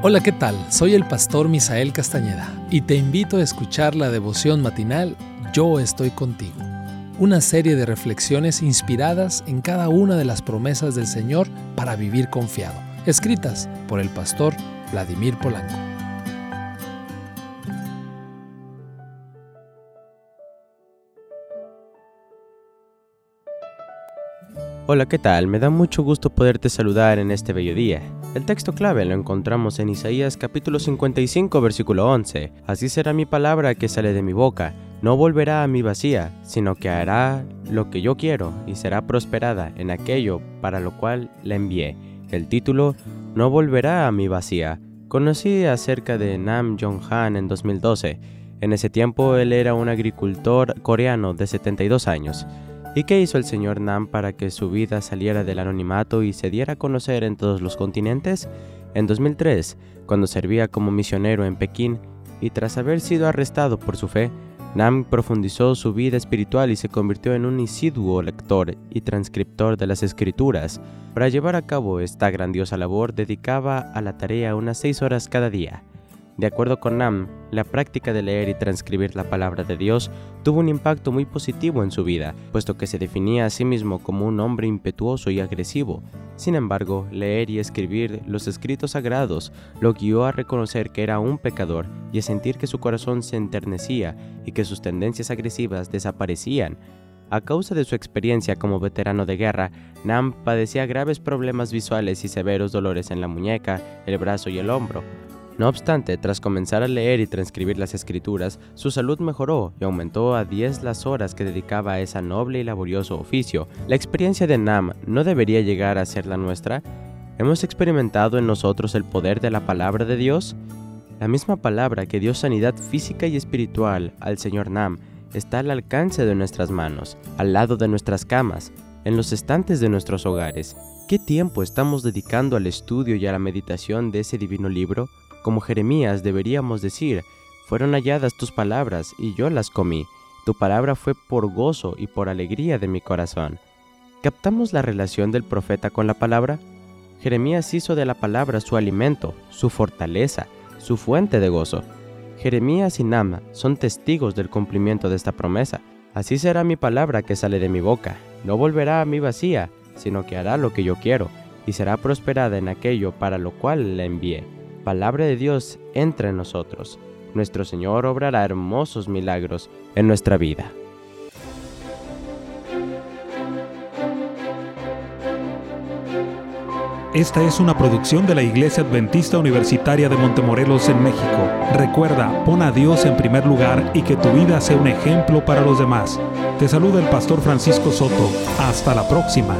Hola, ¿qué tal? Soy el pastor Misael Castañeda y te invito a escuchar la devoción matinal Yo estoy contigo, una serie de reflexiones inspiradas en cada una de las promesas del Señor para vivir confiado, escritas por el pastor Vladimir Polanco. Hola, ¿qué tal? Me da mucho gusto poderte saludar en este bello día. El texto clave lo encontramos en Isaías capítulo 55 versículo 11. Así será mi palabra que sale de mi boca. No volverá a mi vacía, sino que hará lo que yo quiero y será prosperada en aquello para lo cual la envié. El título No volverá a mi vacía. Conocí acerca de Nam Jong-han en 2012. En ese tiempo él era un agricultor coreano de 72 años. ¿Y qué hizo el señor Nam para que su vida saliera del anonimato y se diera a conocer en todos los continentes? En 2003, cuando servía como misionero en Pekín y tras haber sido arrestado por su fe, Nam profundizó su vida espiritual y se convirtió en un insiduo lector y transcriptor de las escrituras. Para llevar a cabo esta grandiosa labor dedicaba a la tarea unas seis horas cada día. De acuerdo con Nam, la práctica de leer y transcribir la palabra de Dios tuvo un impacto muy positivo en su vida, puesto que se definía a sí mismo como un hombre impetuoso y agresivo. Sin embargo, leer y escribir los escritos sagrados lo guió a reconocer que era un pecador y a sentir que su corazón se enternecía y que sus tendencias agresivas desaparecían. A causa de su experiencia como veterano de guerra, Nam padecía graves problemas visuales y severos dolores en la muñeca, el brazo y el hombro. No obstante, tras comenzar a leer y transcribir las escrituras, su salud mejoró y aumentó a 10 las horas que dedicaba a ese noble y laborioso oficio. La experiencia de Nam no debería llegar a ser la nuestra. ¿Hemos experimentado en nosotros el poder de la palabra de Dios? La misma palabra que dio sanidad física y espiritual al Señor Nam está al alcance de nuestras manos, al lado de nuestras camas, en los estantes de nuestros hogares. ¿Qué tiempo estamos dedicando al estudio y a la meditación de ese divino libro? Como Jeremías deberíamos decir, fueron halladas tus palabras y yo las comí. Tu palabra fue por gozo y por alegría de mi corazón. ¿Captamos la relación del profeta con la palabra? Jeremías hizo de la palabra su alimento, su fortaleza, su fuente de gozo. Jeremías y Nama son testigos del cumplimiento de esta promesa. Así será mi palabra que sale de mi boca. No volverá a mi vacía, sino que hará lo que yo quiero, y será prosperada en aquello para lo cual la envié palabra de Dios entra en nosotros, nuestro Señor obrará hermosos milagros en nuestra vida. Esta es una producción de la Iglesia Adventista Universitaria de Montemorelos en México. Recuerda, pon a Dios en primer lugar y que tu vida sea un ejemplo para los demás. Te saluda el pastor Francisco Soto. Hasta la próxima.